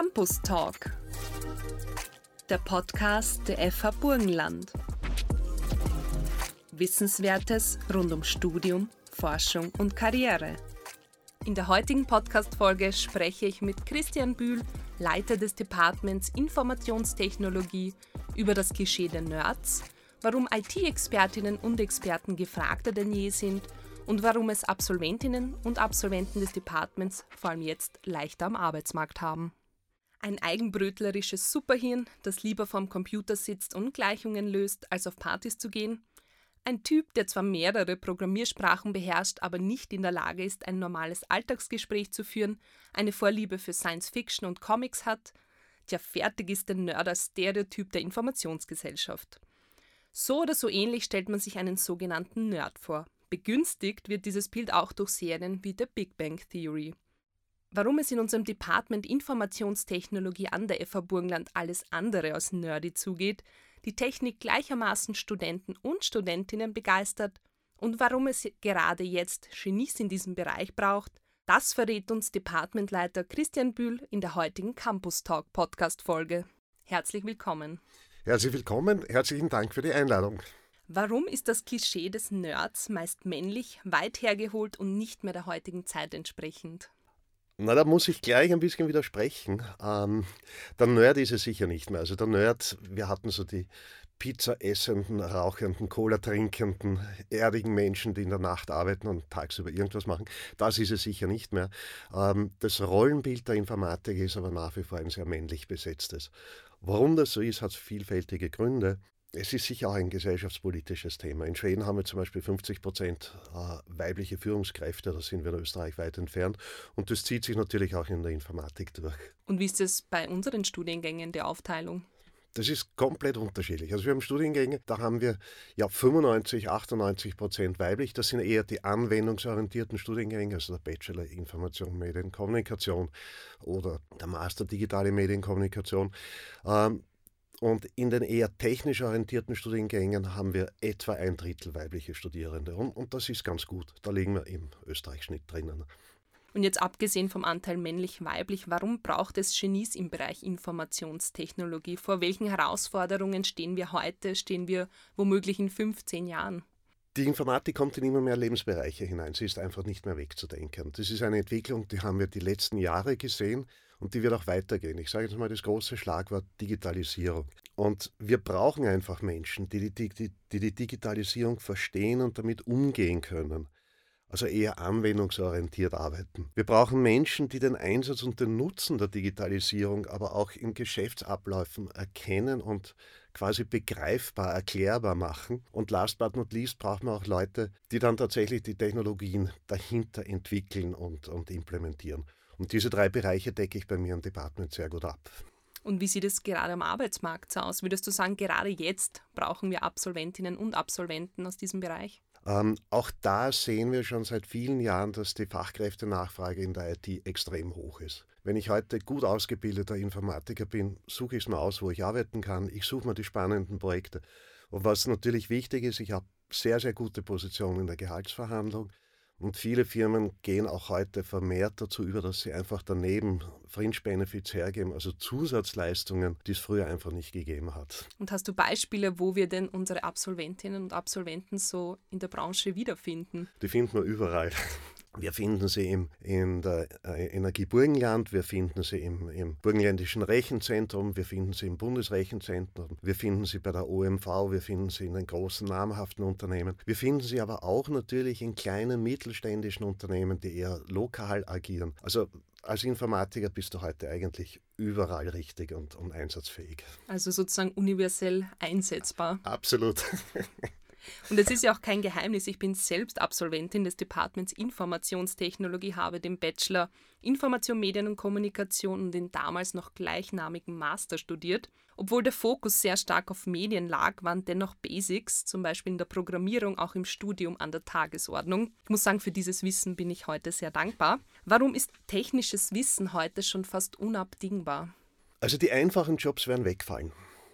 Campus Talk, der Podcast der FH Burgenland. Wissenswertes rund um Studium, Forschung und Karriere. In der heutigen Podcast-Folge spreche ich mit Christian Bühl, Leiter des Departments Informationstechnologie, über das Klischee der Nerds, warum IT-Expertinnen und Experten gefragter denn je sind und warum es Absolventinnen und Absolventen des Departments vor allem jetzt leichter am Arbeitsmarkt haben. Ein eigenbrötlerisches Superhirn, das lieber vorm Computer sitzt und Gleichungen löst, als auf Partys zu gehen. Ein Typ, der zwar mehrere Programmiersprachen beherrscht, aber nicht in der Lage ist, ein normales Alltagsgespräch zu führen, eine Vorliebe für Science Fiction und Comics hat. Tja, fertig ist der Nerd als Stereotyp der Informationsgesellschaft. So oder so ähnlich stellt man sich einen sogenannten Nerd vor. Begünstigt wird dieses Bild auch durch Serien wie The Big Bang Theory. Warum es in unserem Department Informationstechnologie an der FH Burgenland alles andere als nerdy zugeht, die Technik gleichermaßen Studenten und Studentinnen begeistert und warum es gerade jetzt Genies in diesem Bereich braucht, das verrät uns Departmentleiter Christian Bühl in der heutigen Campus Talk Podcast Folge. Herzlich willkommen. Herzlich willkommen, herzlichen Dank für die Einladung. Warum ist das Klischee des Nerds meist männlich, weit hergeholt und nicht mehr der heutigen Zeit entsprechend? Na, da muss ich gleich ein bisschen widersprechen. Ähm, der Nerd ist es sicher nicht mehr. Also der Nerd, wir hatten so die Pizza essenden, rauchenden, Cola trinkenden, erdigen Menschen, die in der Nacht arbeiten und tagsüber irgendwas machen. Das ist es sicher nicht mehr. Ähm, das Rollenbild der Informatik ist aber nach wie vor ein sehr männlich besetztes. Warum das so ist, hat vielfältige Gründe. Es ist sicher auch ein gesellschaftspolitisches Thema. In Schweden haben wir zum Beispiel 50 Prozent äh, weibliche Führungskräfte, da sind wir in Österreich weit entfernt. Und das zieht sich natürlich auch in der Informatik durch. Und wie ist es bei unseren Studiengängen der Aufteilung? Das ist komplett unterschiedlich. Also wir haben Studiengänge, da haben wir ja 95, 98 Prozent weiblich. Das sind eher die anwendungsorientierten Studiengänge, also der Bachelor Information, Medienkommunikation oder der Master Digitale Medienkommunikation. Ähm, und in den eher technisch orientierten Studiengängen haben wir etwa ein Drittel weibliche Studierende. Und, und das ist ganz gut. Da liegen wir im Österreich-Schnitt drinnen. Und jetzt abgesehen vom Anteil männlich-weiblich, warum braucht es Genies im Bereich Informationstechnologie? Vor welchen Herausforderungen stehen wir heute, stehen wir womöglich in 15 Jahren? Die Informatik kommt in immer mehr Lebensbereiche hinein. Sie ist einfach nicht mehr wegzudenken. Das ist eine Entwicklung, die haben wir die letzten Jahre gesehen und die wird auch weitergehen. Ich sage jetzt mal das große Schlagwort Digitalisierung. Und wir brauchen einfach Menschen, die die, die, die, die Digitalisierung verstehen und damit umgehen können. Also eher anwendungsorientiert arbeiten. Wir brauchen Menschen, die den Einsatz und den Nutzen der Digitalisierung aber auch in Geschäftsabläufen erkennen und quasi begreifbar, erklärbar machen. Und last but not least brauchen wir auch Leute, die dann tatsächlich die Technologien dahinter entwickeln und, und implementieren. Und diese drei Bereiche decke ich bei mir im Department sehr gut ab. Und wie sieht es gerade am Arbeitsmarkt aus? Würdest du sagen, gerade jetzt brauchen wir Absolventinnen und Absolventen aus diesem Bereich? Ähm, auch da sehen wir schon seit vielen Jahren, dass die Fachkräftenachfrage in der IT extrem hoch ist. Wenn ich heute gut ausgebildeter Informatiker bin, suche ich es mir aus, wo ich arbeiten kann. Ich suche mir die spannenden Projekte. Und was natürlich wichtig ist, ich habe sehr, sehr gute Positionen in der Gehaltsverhandlung. Und viele Firmen gehen auch heute vermehrt dazu über, dass sie einfach daneben Fringe Benefits hergeben, also Zusatzleistungen, die es früher einfach nicht gegeben hat. Und hast du Beispiele, wo wir denn unsere Absolventinnen und Absolventen so in der Branche wiederfinden? Die finden wir überall. Wir finden sie im, in der äh, Energie Burgenland, wir finden sie im, im Burgenländischen Rechenzentrum, wir finden sie im Bundesrechenzentrum, wir finden sie bei der OMV, wir finden sie in den großen namhaften Unternehmen. Wir finden sie aber auch natürlich in kleinen mittelständischen Unternehmen, die eher lokal agieren. Also als Informatiker bist du heute eigentlich überall richtig und, und einsatzfähig. Also sozusagen universell einsetzbar. Absolut. Und es ist ja auch kein Geheimnis, ich bin selbst Absolventin des Departments Informationstechnologie, habe den Bachelor Information, Medien und Kommunikation und den damals noch gleichnamigen Master studiert. Obwohl der Fokus sehr stark auf Medien lag, waren dennoch Basics, zum Beispiel in der Programmierung, auch im Studium an der Tagesordnung. Ich muss sagen, für dieses Wissen bin ich heute sehr dankbar. Warum ist technisches Wissen heute schon fast unabdingbar? Also die einfachen Jobs werden wegfallen.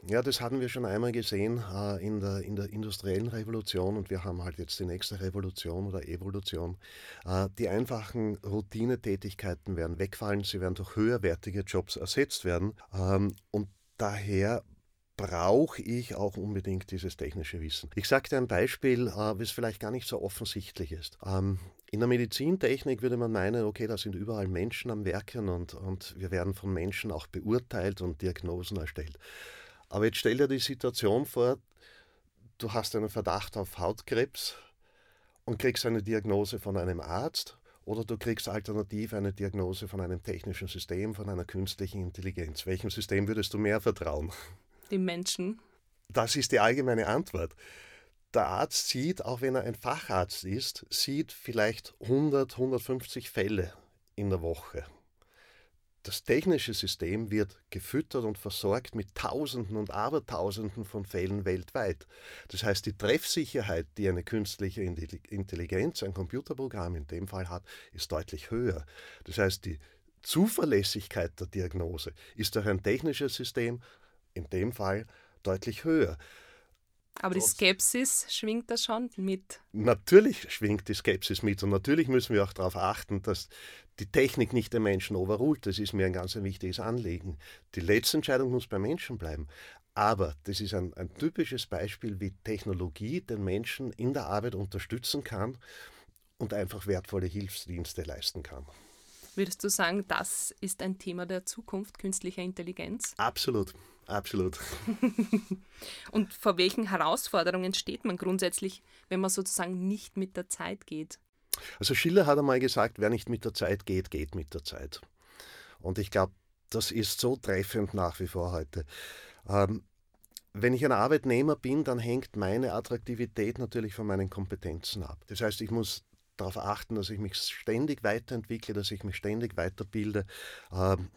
Ja, das hatten wir schon einmal gesehen äh, in, der, in der industriellen Revolution und wir haben halt jetzt die nächste Revolution oder Evolution. Äh, die einfachen Routinetätigkeiten werden wegfallen, sie werden durch höherwertige Jobs ersetzt werden ähm, und daher brauche ich auch unbedingt dieses technische Wissen. Ich sage dir ein Beispiel, äh, was vielleicht gar nicht so offensichtlich ist. Ähm, in der Medizintechnik würde man meinen, okay, da sind überall Menschen am Werken und, und wir werden von Menschen auch beurteilt und Diagnosen erstellt. Aber jetzt stell dir die Situation vor, du hast einen Verdacht auf Hautkrebs und kriegst eine Diagnose von einem Arzt oder du kriegst alternativ eine Diagnose von einem technischen System, von einer künstlichen Intelligenz. Welchem System würdest du mehr vertrauen? Dem Menschen. Das ist die allgemeine Antwort. Der Arzt sieht, auch wenn er ein Facharzt ist, sieht vielleicht 100, 150 Fälle in der Woche. Das technische System wird gefüttert und versorgt mit Tausenden und Abertausenden von Fällen weltweit. Das heißt, die Treffsicherheit, die eine künstliche Intelligenz, ein Computerprogramm in dem Fall hat, ist deutlich höher. Das heißt, die Zuverlässigkeit der Diagnose ist durch ein technisches System in dem Fall deutlich höher. Aber die Skepsis schwingt da schon mit. Natürlich schwingt die Skepsis mit und natürlich müssen wir auch darauf achten, dass die Technik nicht den Menschen overrult. Das ist mir ein ganz ein wichtiges Anliegen. Die letzte Entscheidung muss beim Menschen bleiben. Aber das ist ein, ein typisches Beispiel, wie Technologie den Menschen in der Arbeit unterstützen kann und einfach wertvolle Hilfsdienste leisten kann. Würdest du sagen, das ist ein Thema der Zukunft künstlicher Intelligenz? Absolut. Absolut. Und vor welchen Herausforderungen steht man grundsätzlich, wenn man sozusagen nicht mit der Zeit geht? Also Schiller hat einmal gesagt, wer nicht mit der Zeit geht, geht mit der Zeit. Und ich glaube, das ist so treffend nach wie vor heute. Ähm, wenn ich ein Arbeitnehmer bin, dann hängt meine Attraktivität natürlich von meinen Kompetenzen ab. Das heißt, ich muss darauf achten, dass ich mich ständig weiterentwickle, dass ich mich ständig weiterbilde, ähm,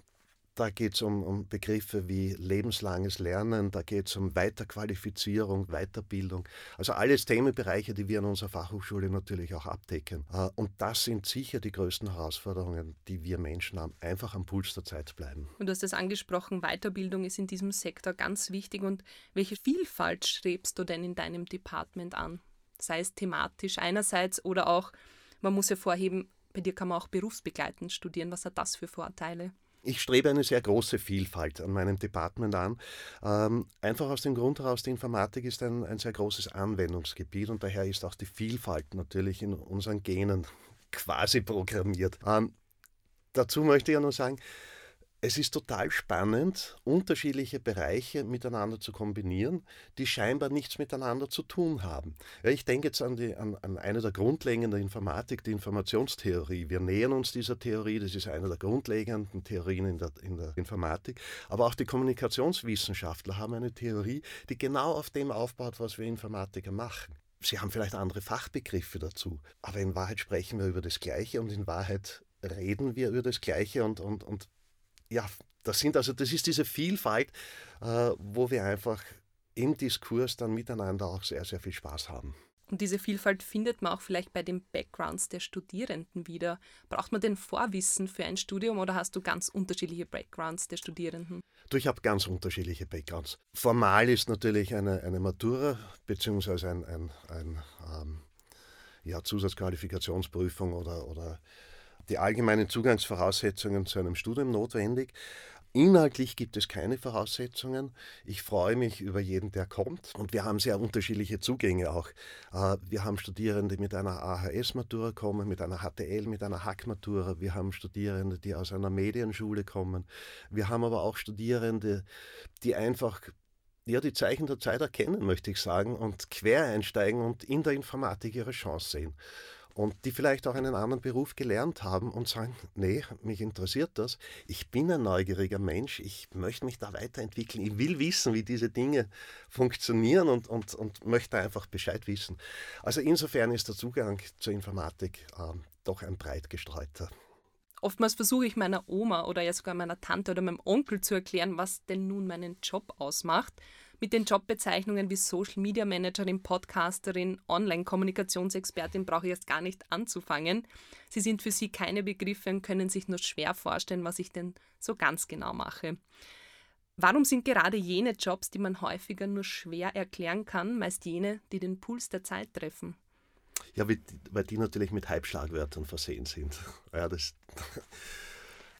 da geht es um, um, Begriffe wie lebenslanges Lernen, da geht es um Weiterqualifizierung, Weiterbildung. Also alles Themenbereiche, die wir in unserer Fachhochschule natürlich auch abdecken. Äh, und das sind sicher die größten Herausforderungen, die wir Menschen haben. Einfach am Puls der Zeit bleiben. Und du hast es angesprochen, Weiterbildung ist in diesem Sektor ganz wichtig. Und welche Vielfalt strebst du denn in deinem Department an? Sei es thematisch einerseits oder auch, man muss ja vorheben, bei dir kann man auch berufsbegleitend studieren. Was hat das für Vorteile? Ich strebe eine sehr große Vielfalt an meinem Department an. Ähm, einfach aus dem Grund heraus, die Informatik ist ein, ein sehr großes Anwendungsgebiet und daher ist auch die Vielfalt natürlich in unseren Genen quasi programmiert. Ähm, dazu möchte ich ja nur sagen, es ist total spannend, unterschiedliche Bereiche miteinander zu kombinieren, die scheinbar nichts miteinander zu tun haben. Ich denke jetzt an, die, an, an eine der Grundlegenden der Informatik, die Informationstheorie. Wir nähern uns dieser Theorie, das ist eine der grundlegenden Theorien in der, in der Informatik. Aber auch die Kommunikationswissenschaftler haben eine Theorie, die genau auf dem aufbaut, was wir Informatiker machen. Sie haben vielleicht andere Fachbegriffe dazu, aber in Wahrheit sprechen wir über das Gleiche und in Wahrheit reden wir über das Gleiche und, und, und ja, das sind also, das ist diese Vielfalt, äh, wo wir einfach im Diskurs dann miteinander auch sehr, sehr viel Spaß haben. Und diese Vielfalt findet man auch vielleicht bei den Backgrounds der Studierenden wieder. Braucht man denn Vorwissen für ein Studium oder hast du ganz unterschiedliche Backgrounds der Studierenden? Du, ich habe ganz unterschiedliche Backgrounds. Formal ist natürlich eine, eine Matura bzw. ein, ein, ein ähm, ja, Zusatzqualifikationsprüfung oder, oder die allgemeinen Zugangsvoraussetzungen zu einem Studium notwendig. Inhaltlich gibt es keine Voraussetzungen. Ich freue mich über jeden, der kommt. Und wir haben sehr unterschiedliche Zugänge auch. Äh, wir haben Studierende, die mit einer AHS-Matura kommen, mit einer HTL, mit einer Hack-Matura. Wir haben Studierende, die aus einer Medienschule kommen. Wir haben aber auch Studierende, die einfach ja, die Zeichen der Zeit erkennen, möchte ich sagen, und quer einsteigen und in der Informatik ihre Chance sehen und die vielleicht auch einen anderen Beruf gelernt haben und sagen, nee, mich interessiert das, ich bin ein neugieriger Mensch, ich möchte mich da weiterentwickeln, ich will wissen, wie diese Dinge funktionieren und, und, und möchte einfach Bescheid wissen. Also insofern ist der Zugang zur Informatik äh, doch ein breit gestreuter. Oftmals versuche ich meiner Oma oder ja sogar meiner Tante oder meinem Onkel zu erklären, was denn nun meinen Job ausmacht. Mit den Jobbezeichnungen wie Social Media Managerin, Podcasterin, Online-Kommunikationsexpertin brauche ich erst gar nicht anzufangen. Sie sind für Sie keine Begriffe und können sich nur schwer vorstellen, was ich denn so ganz genau mache. Warum sind gerade jene Jobs, die man häufiger nur schwer erklären kann, meist jene, die den Puls der Zeit treffen? Ja, weil die natürlich mit Halbschlagwörtern versehen sind. Ja, das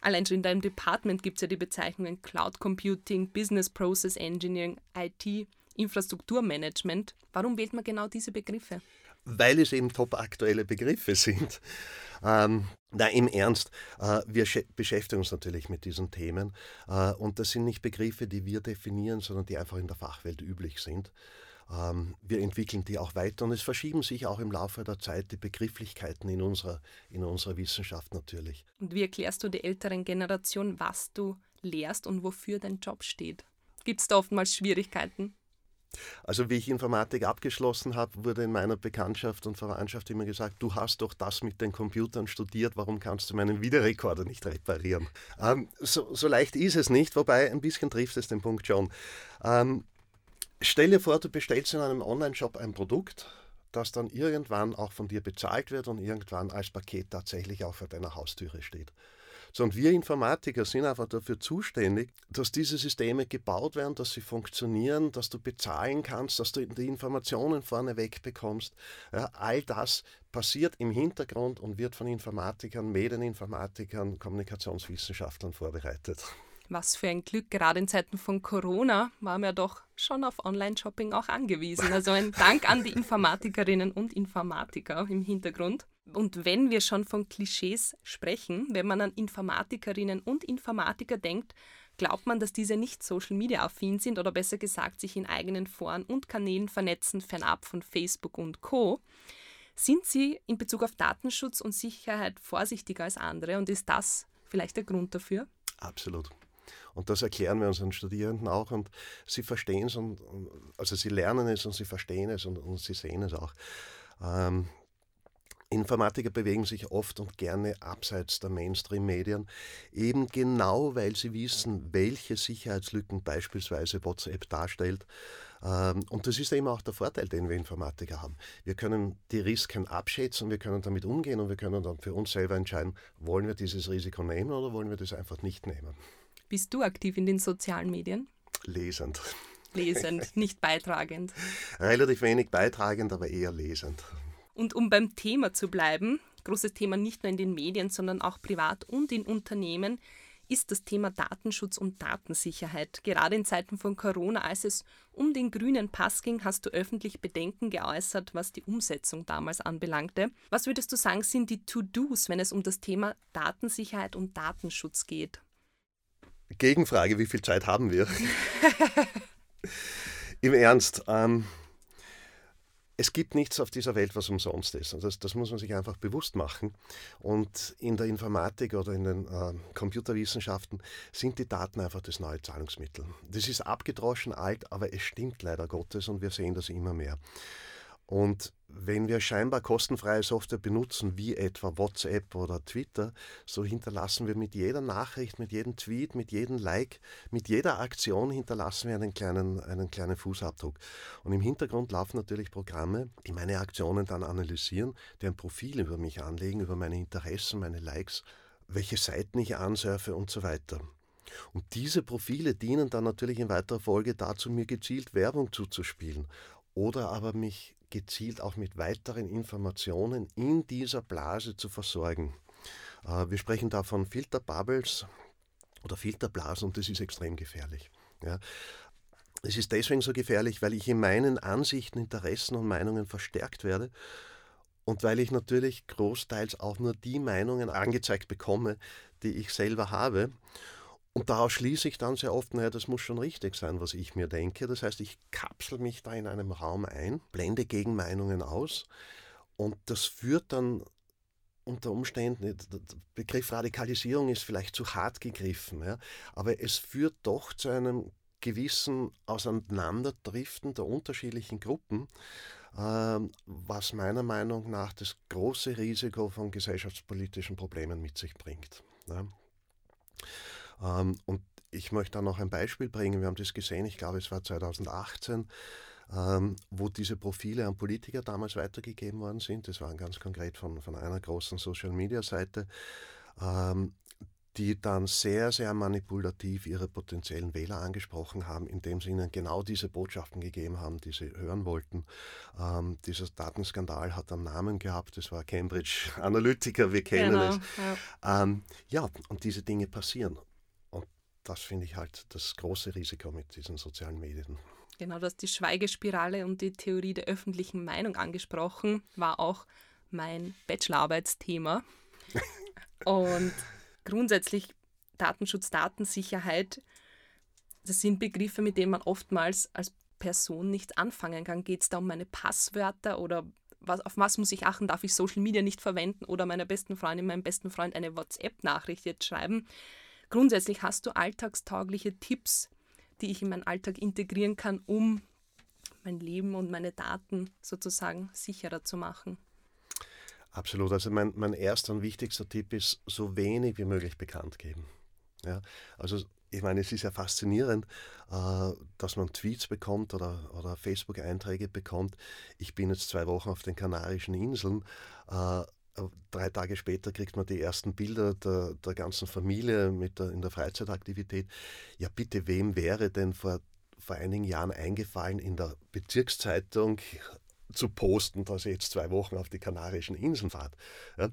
Allein schon in deinem Department gibt es ja die Bezeichnungen Cloud Computing, Business Process Engineering, IT, Infrastrukturmanagement. Warum wählt man genau diese Begriffe? Weil es eben top aktuelle Begriffe sind. Ähm, na, im Ernst, äh, wir beschäftigen uns natürlich mit diesen Themen äh, und das sind nicht Begriffe, die wir definieren, sondern die einfach in der Fachwelt üblich sind. Ähm, wir entwickeln die auch weiter und es verschieben sich auch im Laufe der Zeit die Begrifflichkeiten in unserer, in unserer Wissenschaft natürlich. Und wie erklärst du der älteren Generation, was du lehrst und wofür dein Job steht? Gibt es da oftmals Schwierigkeiten? Also wie ich Informatik abgeschlossen habe, wurde in meiner Bekanntschaft und Verwandtschaft immer gesagt, du hast doch das mit den Computern studiert, warum kannst du meinen Videorekorder nicht reparieren? Ähm, so, so, leicht ist es nicht, wobei ein bisschen trifft es den Punkt schon. Ähm, stell dir vor, du bestellst in einem Online-Shop ein Produkt, das dann irgendwann auch von dir bezahlt wird und irgendwann als Paket tatsächlich auch vor deiner Haustüre steht. Sondern wir Informatiker sind einfach dafür zuständig, dass diese Systeme gebaut werden, dass sie funktionieren, dass du bezahlen kannst, dass du die Informationen vorneweg bekommst. Ja, all das passiert im Hintergrund und wird von Informatikern, Medieninformatikern, Kommunikationswissenschaftlern vorbereitet. Was für ein Glück, gerade in Zeiten von Corona waren wir doch schon auf Online-Shopping auch angewiesen. Also ein Dank an die Informatikerinnen und Informatiker im Hintergrund. Und wenn wir schon von Klischees sprechen, wenn man an Informatikerinnen und Informatiker denkt, glaubt man, dass diese nicht Social Media affin sind oder besser gesagt sich in eigenen Foren und Kanälen vernetzen, fernab von Facebook und Co. Sind sie in Bezug auf Datenschutz und Sicherheit vorsichtiger als andere und ist das vielleicht der Grund dafür? Absolut. Und das erklären wir unseren Studierenden auch und sie verstehen es und also sie lernen es und sie verstehen es und, und sie sehen es auch. Ähm, Informatiker bewegen sich oft und gerne abseits der Mainstream-Medien, eben genau weil sie wissen, welche Sicherheitslücken beispielsweise WhatsApp darstellt. Ähm, und das ist eben auch der Vorteil, den wir Informatiker haben. Wir können die Risiken abschätzen, wir können damit umgehen und wir können dann für uns selber entscheiden, wollen wir dieses Risiko nehmen oder wollen wir das einfach nicht nehmen. Bist du aktiv in den sozialen Medien? Lesend. Lesend, nicht beitragend. Relativ wenig beitragend, aber eher lesend. Und um beim Thema zu bleiben, großes Thema nicht nur in den Medien, sondern auch privat und in Unternehmen, ist das Thema Datenschutz und Datensicherheit. Gerade in Zeiten von Corona, als es um den grünen Pass ging, hast du öffentlich Bedenken geäußert, was die Umsetzung damals anbelangte. Was würdest du sagen, sind die To-Dos, wenn es um das Thema Datensicherheit und Datenschutz geht? Gegenfrage, wie viel Zeit haben wir? Im Ernst, ähm, es gibt nichts auf dieser Welt, was umsonst ist. Und das, das, muss man sich einfach bewusst machen. Und in der Informatik oder in den äh, Computerwissenschaften sind die Daten einfach das neue Zahlungsmittel. Das ist abgedroschen alt, aber es stimmt leider Gottes und wir sehen das immer mehr. Und wenn wir scheinbar kostenfreie Software benutzen, wie etwa WhatsApp oder Twitter, so hinterlassen wir mit jeder Nachricht, mit jedem Tweet, mit jedem Like, mit jeder Aktion hinterlassen wir einen kleinen, einen kleinen Fußabdruck. Und im Hintergrund laufen natürlich Programme, die meine Aktionen dann analysieren, die ein Profil über mich anlegen, über meine Interessen, meine Likes, welche Seiten ich ansurfe und so weiter. Und diese Profile dienen dann natürlich in weiterer Folge dazu, mir gezielt Werbung zuzuspielen oder aber mich gezielt auch mit weiteren Informationen in dieser Blase zu versorgen. Äh, wir sprechen da von Filterbubbles oder Filterblasen und das ist extrem gefährlich. Ja. Es ist deswegen so gefährlich, weil ich in meinen Ansichten, Interessen und Meinungen verstärkt werde und weil ich natürlich großteils auch nur die Meinungen angezeigt bekomme, die ich selber habe. Und daraus schließe ich dann sehr oft, naja, das muss schon richtig sein, was ich mir denke. Das heißt, ich kapsel mich da in einem Raum ein, blende Gegenmeinungen aus und das führt dann unter Umständen, der Begriff Radikalisierung ist vielleicht zu hart gegriffen, ja, aber es führt doch zu einem gewissen Auseinanderdriften der unterschiedlichen Gruppen, äh, was meiner Meinung nach das große Risiko von gesellschaftspolitischen Problemen mit sich bringt. Ja. Ähm, und ich möchte da noch ein Beispiel bringen. Wir haben das gesehen, ich glaube, es war 2018, ähm, wo diese Profile an Politiker damals weitergegeben worden sind. Das waren ganz konkret von, von einer großen Social-Media-Seite. Ähm, die dann sehr, sehr manipulativ ihre potenziellen Wähler angesprochen haben, indem sie ihnen genau diese Botschaften gegeben haben, die sie hören wollten. Ähm, dieser Datenskandal hat einen Namen gehabt, das war Cambridge Analytica, wir kennen genau, es. Ja. Ähm, ja, und diese Dinge passieren. Das finde ich halt das große Risiko mit diesen sozialen Medien. Genau, du hast die Schweigespirale und die Theorie der öffentlichen Meinung angesprochen, war auch mein Bachelorarbeitsthema. und grundsätzlich Datenschutz, Datensicherheit, das sind Begriffe, mit denen man oftmals als Person nichts anfangen kann. Geht es da um meine Passwörter oder was, auf was muss ich achten? Darf ich Social Media nicht verwenden oder meiner besten Freundin, meinem besten Freund eine WhatsApp-Nachricht jetzt schreiben? Grundsätzlich hast du alltagstaugliche Tipps, die ich in meinen Alltag integrieren kann, um mein Leben und meine Daten sozusagen sicherer zu machen. Absolut. Also mein, mein erster und wichtigster Tipp ist, so wenig wie möglich bekannt geben. Ja, also ich meine, es ist ja faszinierend, äh, dass man Tweets bekommt oder, oder Facebook-Einträge bekommt. Ich bin jetzt zwei Wochen auf den Kanarischen Inseln. Äh, drei Tage später kriegt man die ersten Bilder der, der ganzen Familie mit der, in der Freizeitaktivität. Ja, bitte, wem wäre denn vor, vor einigen Jahren eingefallen, in der Bezirkszeitung zu posten, dass ich jetzt zwei Wochen auf die Kanarischen Inseln fahre. Ja?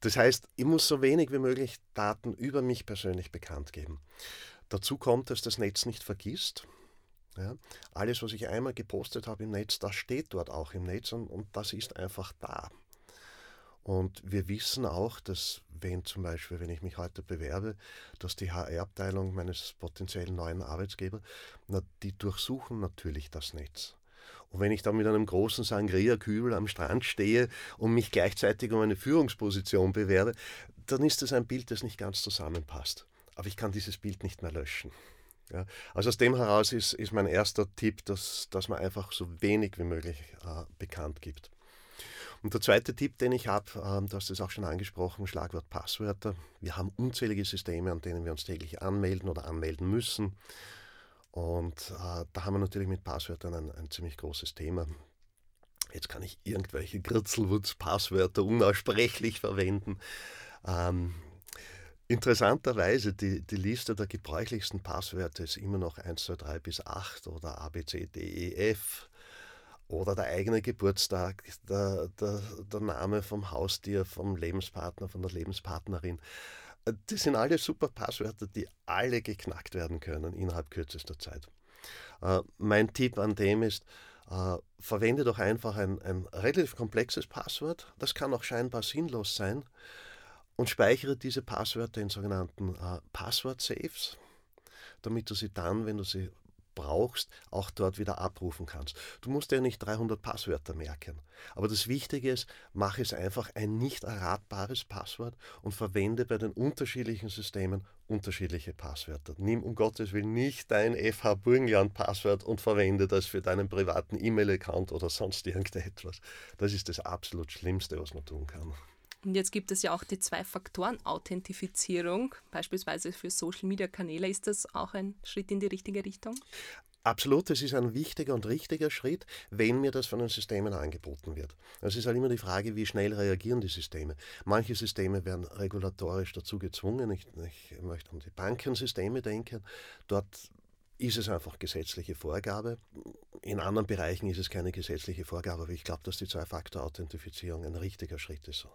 Das heißt, ich muss so wenig wie möglich Daten über mich persönlich bekannt geben. Dazu kommt, dass das Netz nicht vergisst. Ja? Alles, was ich einmal gepostet habe im Netz, das steht dort auch im Netz und, und das ist einfach da. Und wir wissen auch, dass wenn zum Beispiel, wenn ich mich heute bewerbe, dass die HR-Abteilung meines potenziellen neuen Arbeitsgebers, na, die durchsuchen natürlich das Netz. Und wenn ich dann mit einem großen Sangria-Kübel am Strand stehe und mich gleichzeitig um eine Führungsposition bewerbe, dann ist das ein Bild, das nicht ganz zusammenpasst. Aber ich kann dieses Bild nicht mehr löschen. Ja, also aus dem heraus ist, ist mein erster Tipp, dass, dass man einfach so wenig wie möglich äh, bekannt gibt. Und der zweite Tipp, den ich habe, äh, du hast es auch schon angesprochen, Schlagwort Passwörter. Wir haben unzählige Systeme, an denen wir uns täglich anmelden oder anmelden müssen. Und äh, da haben wir natürlich mit Passwörtern ein, ein ziemlich großes Thema. Jetzt kann ich irgendwelche Gritzelwutz-Passwörter unaussprechlich verwenden. Ähm, interessanterweise, die, die Liste der gebräuchlichsten Passwörter ist immer noch 1, 2, 3 bis 8 oder A, B, C, D, E, F oder der eigene Geburtstag, der, der, der Name vom Haustier, vom Lebenspartner, von der Lebenspartnerin. Das sind alle super Passwörter, die alle geknackt werden können innerhalb kürzester Zeit. Äh, mein Tipp an dem ist, äh, verwende doch einfach ein, ein relativ komplexes Passwort, das kann auch scheinbar sinnlos sein, und speichere diese Passwörter in sogenannten äh, Passwort-Saves, damit du sie dann, wenn du sie brauchst, auch dort wieder abrufen kannst. Du musst ja nicht 300 Passwörter merken. Aber das Wichtige ist, mach es einfach ein nicht erratbares Passwort und verwende bei den unterschiedlichen Systemen unterschiedliche Passwörter. Nimm um Gottes Willen nicht dein FH Burgenland Passwort und verwende das für deinen privaten E-Mail-Account oder sonst irgendetwas. Das ist das absolut Schlimmste, was man tun kann. Und jetzt gibt es ja auch die Zwei-Faktoren-Authentifizierung, beispielsweise für Social-Media-Kanäle. Ist das auch ein Schritt in die richtige Richtung? Absolut, das ist ein wichtiger und richtiger Schritt, wenn mir das von den Systemen angeboten wird. Es ist halt immer die Frage, wie schnell reagieren die Systeme. Manche Systeme werden regulatorisch dazu gezwungen. Ich, ich möchte an die Bankensysteme denken. Dort ist es einfach gesetzliche Vorgabe. In anderen Bereichen ist es keine gesetzliche Vorgabe, aber ich glaube, dass die Zwei-Faktor-Authentifizierung ein richtiger Schritt ist.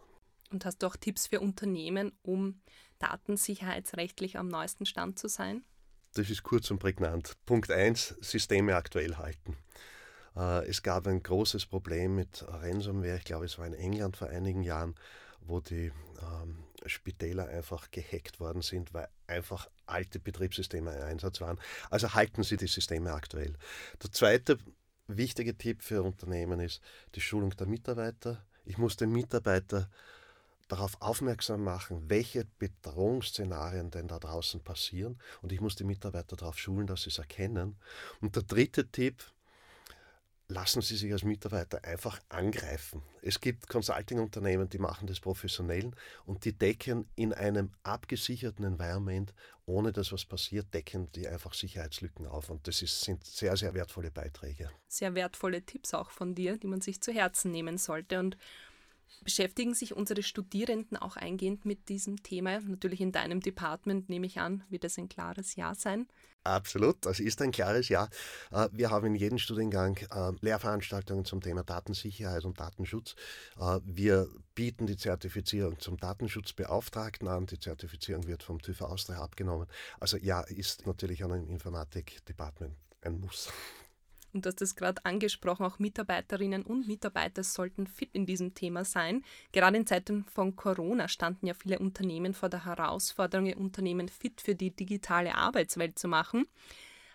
Und hast du auch Tipps für Unternehmen, um datensicherheitsrechtlich am neuesten Stand zu sein? Das ist kurz und prägnant. Punkt 1, Systeme aktuell halten. Äh, es gab ein großes Problem mit Ransomware, ich glaube es war in England vor einigen Jahren, wo die ähm, Spitäler einfach gehackt worden sind, weil einfach alte Betriebssysteme im Einsatz waren. Also halten Sie die Systeme aktuell. Der zweite wichtige Tipp für Unternehmen ist die Schulung der Mitarbeiter. Ich muss den Mitarbeiter darauf aufmerksam machen, welche Bedrohungsszenarien denn da draußen passieren. Und ich muss die Mitarbeiter darauf schulen, dass sie es erkennen. Und der dritte Tipp, lassen Sie sich als Mitarbeiter einfach angreifen. Es gibt Consulting-Unternehmen, die machen das professionell und die decken in einem abgesicherten Environment, ohne dass was passiert, decken die einfach Sicherheitslücken auf. Und das ist, sind sehr, sehr wertvolle Beiträge. Sehr wertvolle Tipps auch von dir, die man sich zu Herzen nehmen sollte. Und Beschäftigen sich unsere Studierenden auch eingehend mit diesem Thema? Natürlich in deinem Department, nehme ich an, wird es ein klares Ja sein. Absolut, das ist ein klares Ja. Äh, wir haben in jedem Studiengang äh, Lehrveranstaltungen zum Thema Datensicherheit und Datenschutz. Äh, wir bieten die Zertifizierung zum Datenschutzbeauftragten an. Die Zertifizierung wird vom TÜV Austria abgenommen. Also ja, ist natürlich an einem Informatikdepartement ein Muss und hast es gerade angesprochen, auch Mitarbeiterinnen und Mitarbeiter sollten fit in diesem Thema sein. Gerade in Zeiten von Corona standen ja viele Unternehmen vor der Herausforderung, ihr Unternehmen fit für die digitale Arbeitswelt zu machen.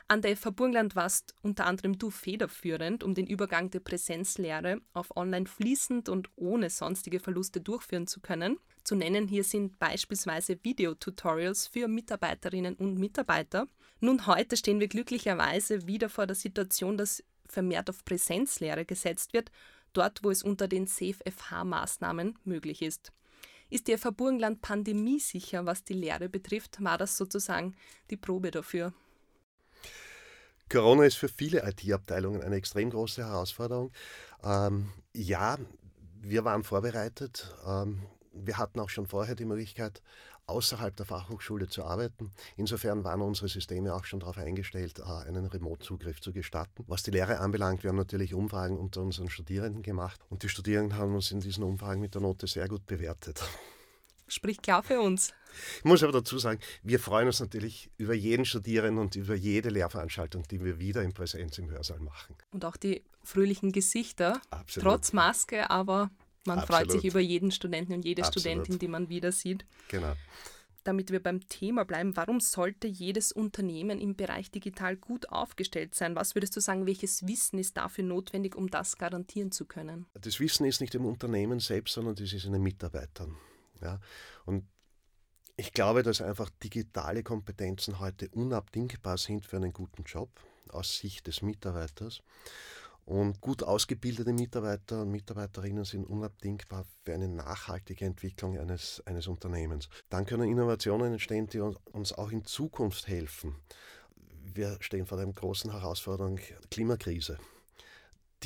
An der FH Burgenland warst unter anderem du federführend, um den Übergang der Präsenzlehre auf Online fließend und ohne sonstige Verluste durchführen zu können. Zu nennen hier sind beispielsweise Videotutorials für Mitarbeiterinnen und Mitarbeiter. Nun, heute stehen wir glücklicherweise wieder vor der Situation, dass vermehrt auf Präsenzlehre gesetzt wird, dort wo es unter den SafeFH-Maßnahmen möglich ist. Ist FH Burgenland pandemiesicher, was die Lehre betrifft? War das sozusagen die Probe dafür? Corona ist für viele IT-Abteilungen eine extrem große Herausforderung. Ähm, ja, wir waren vorbereitet. Ähm, wir hatten auch schon vorher die Möglichkeit, außerhalb der Fachhochschule zu arbeiten. Insofern waren unsere Systeme auch schon darauf eingestellt, äh, einen Remote-Zugriff zu gestatten. Was die Lehre anbelangt, wir haben natürlich Umfragen unter unseren Studierenden gemacht und die Studierenden haben uns in diesen Umfragen mit der Note sehr gut bewertet. Spricht klar für uns. Ich muss aber dazu sagen, wir freuen uns natürlich über jeden Studierenden und über jede Lehrveranstaltung, die wir wieder in Präsenz im Hörsaal machen. Und auch die fröhlichen Gesichter, Absolut. trotz Maske, aber man Absolut. freut sich über jeden Studenten und jede Absolut. Studentin, die man wieder sieht. Genau. Damit wir beim Thema bleiben, warum sollte jedes Unternehmen im Bereich digital gut aufgestellt sein? Was würdest du sagen, welches Wissen ist dafür notwendig, um das garantieren zu können? Das Wissen ist nicht im Unternehmen selbst, sondern das ist in den Mitarbeitern. Ja? Und ich glaube, dass einfach digitale Kompetenzen heute unabdingbar sind für einen guten Job aus Sicht des Mitarbeiters. Und gut ausgebildete Mitarbeiter und Mitarbeiterinnen sind unabdingbar für eine nachhaltige Entwicklung eines, eines Unternehmens. Dann können Innovationen entstehen, die uns auch in Zukunft helfen. Wir stehen vor der großen Herausforderung Klimakrise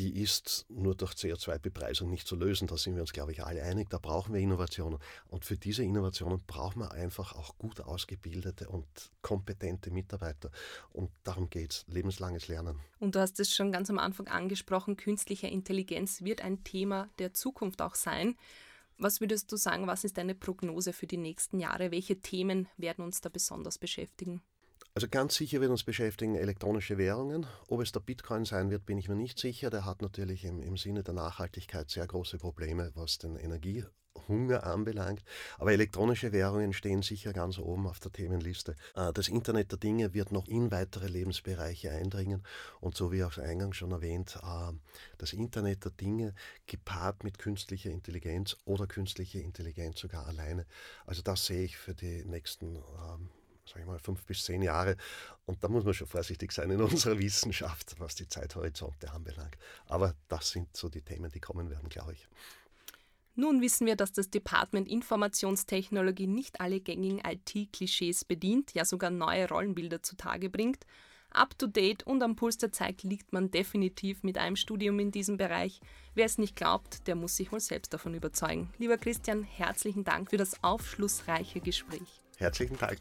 die ist nur durch CO2-Bepreisung nicht zu lösen. Da sind wir uns, glaube ich, alle einig. Da brauchen wir Innovationen. Und für diese Innovationen brauchen wir einfach auch gut ausgebildete und kompetente Mitarbeiter. Und darum geht es, lebenslanges Lernen. Und du hast es schon ganz am Anfang angesprochen, künstliche Intelligenz wird ein Thema der Zukunft auch sein. Was würdest du sagen, was ist deine Prognose für die nächsten Jahre? Welche Themen werden uns da besonders beschäftigen? Also ganz sicher wird uns beschäftigen elektronische Währungen. Ob es der Bitcoin sein wird, bin ich mir nicht sicher. Der hat natürlich im, im Sinne der Nachhaltigkeit sehr große Probleme, was den Energiehunger anbelangt. Aber elektronische Währungen stehen sicher ganz oben auf der Themenliste. Äh, das Internet der Dinge wird noch in weitere Lebensbereiche eindringen. Und so wie auch eingangs schon erwähnt, äh, das Internet der Dinge gepaart mit künstlicher Intelligenz oder künstliche Intelligenz sogar alleine. Also das sehe ich für die nächsten ähm, sage ich mal, fünf bis zehn Jahre. Und da muss man schon vorsichtig sein in unserer Wissenschaft, was die Zeithorizonte anbelangt. Aber das sind so die Themen, die kommen werden, glaube ich. Nun wissen wir, dass das Department Informationstechnologie nicht alle gängigen IT-Klischees bedient, ja sogar neue Rollenbilder zutage bringt. Up-to-date und am Puls der Zeit liegt man definitiv mit einem Studium in diesem Bereich. Wer es nicht glaubt, der muss sich wohl selbst davon überzeugen. Lieber Christian, herzlichen Dank für das aufschlussreiche Gespräch. Herzlichen Dank.